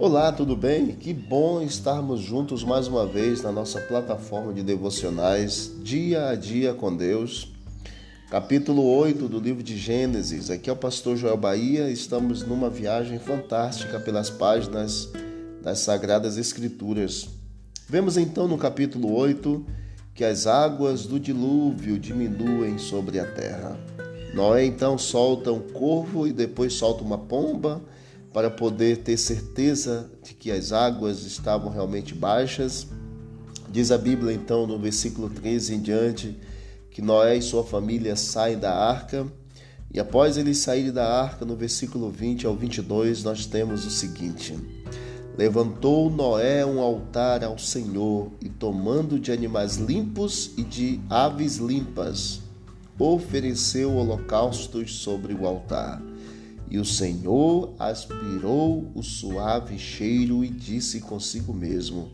Olá, tudo bem? Que bom estarmos juntos mais uma vez na nossa plataforma de devocionais Dia a Dia com Deus. Capítulo 8 do livro de Gênesis. Aqui é o pastor Joel Bahia. Estamos numa viagem fantástica pelas páginas das Sagradas Escrituras. Vemos então no capítulo 8 que as águas do dilúvio diminuem sobre a terra. Noé então solta um corvo e depois solta uma pomba para poder ter certeza de que as águas estavam realmente baixas. Diz a Bíblia, então, no versículo 13 em diante, que Noé e sua família saem da arca. E após eles saírem da arca, no versículo 20 ao 22, nós temos o seguinte: Levantou Noé um altar ao Senhor e, tomando de animais limpos e de aves limpas, ofereceu holocaustos sobre o altar. E o Senhor aspirou o suave cheiro e disse consigo mesmo: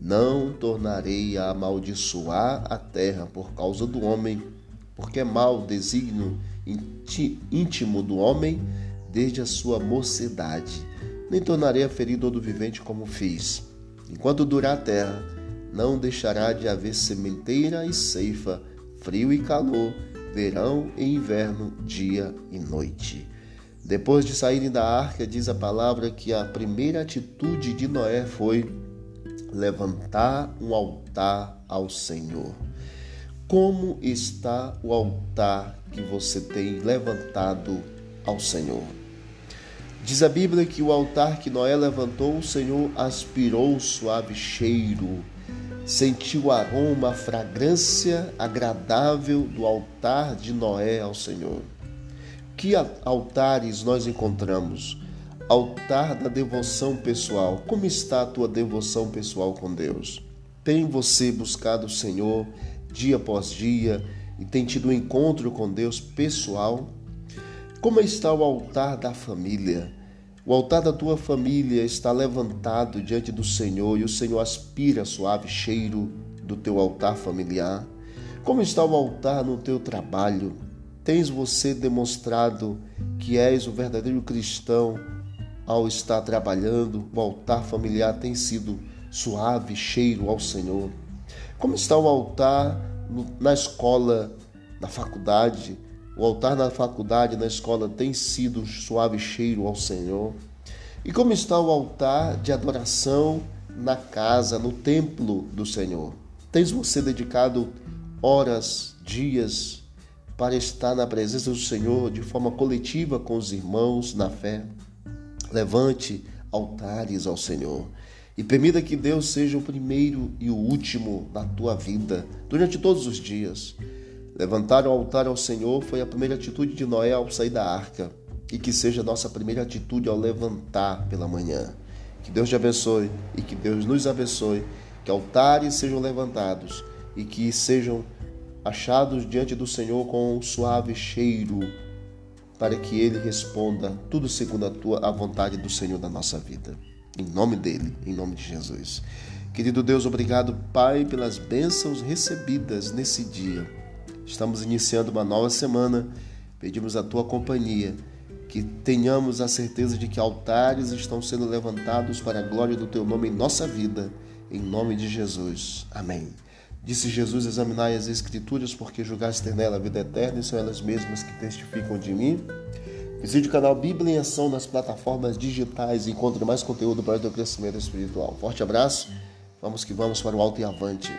Não tornarei a amaldiçoar a terra por causa do homem, porque é mau o desígnio íntimo do homem desde a sua mocidade. Nem tornarei a ferir todo vivente como fiz. Enquanto durar a terra, não deixará de haver sementeira e ceifa, frio e calor, verão e inverno, dia e noite. Depois de saírem da arca, diz a palavra que a primeira atitude de Noé foi levantar um altar ao Senhor. Como está o altar que você tem levantado ao Senhor? Diz a Bíblia que o altar que Noé levantou, o Senhor aspirou o suave cheiro, sentiu o aroma, a fragrância agradável do altar de Noé ao Senhor. Que altares nós encontramos? Altar da devoção pessoal. Como está a tua devoção pessoal com Deus? Tem você buscado o Senhor dia após dia e tem tido um encontro com Deus pessoal? Como está o altar da família? O altar da tua família está levantado diante do Senhor e o Senhor aspira suave cheiro do teu altar familiar? Como está o altar no teu trabalho? Tens você demonstrado que és o verdadeiro cristão ao estar trabalhando? O altar familiar tem sido suave cheiro ao Senhor? Como está o altar na escola, na faculdade? O altar na faculdade, na escola, tem sido suave cheiro ao Senhor? E como está o altar de adoração na casa, no templo do Senhor? Tens você dedicado horas, dias, para estar na presença do Senhor de forma coletiva com os irmãos na fé. Levante altares ao Senhor e permita que Deus seja o primeiro e o último na tua vida durante todos os dias. Levantar o altar ao Senhor foi a primeira atitude de Noé ao sair da arca e que seja nossa primeira atitude ao levantar pela manhã. Que Deus te abençoe e que Deus nos abençoe, que altares sejam levantados e que sejam achados diante do Senhor com um suave cheiro, para que Ele responda tudo segundo a tua a vontade do Senhor da nossa vida. Em nome dele, em nome de Jesus. Querido Deus, obrigado, Pai, pelas bênçãos recebidas nesse dia. Estamos iniciando uma nova semana. Pedimos a tua companhia, que tenhamos a certeza de que altares estão sendo levantados para a glória do teu nome em nossa vida. Em nome de Jesus. Amém. Disse Jesus: Examinai as Escrituras, porque julgaste nela a vida eterna, e são elas mesmas que testificam de mim. Visite o canal Bíblia em Ação nas plataformas digitais e encontre mais conteúdo para o teu crescimento espiritual. Forte abraço, vamos que vamos para o alto e avante.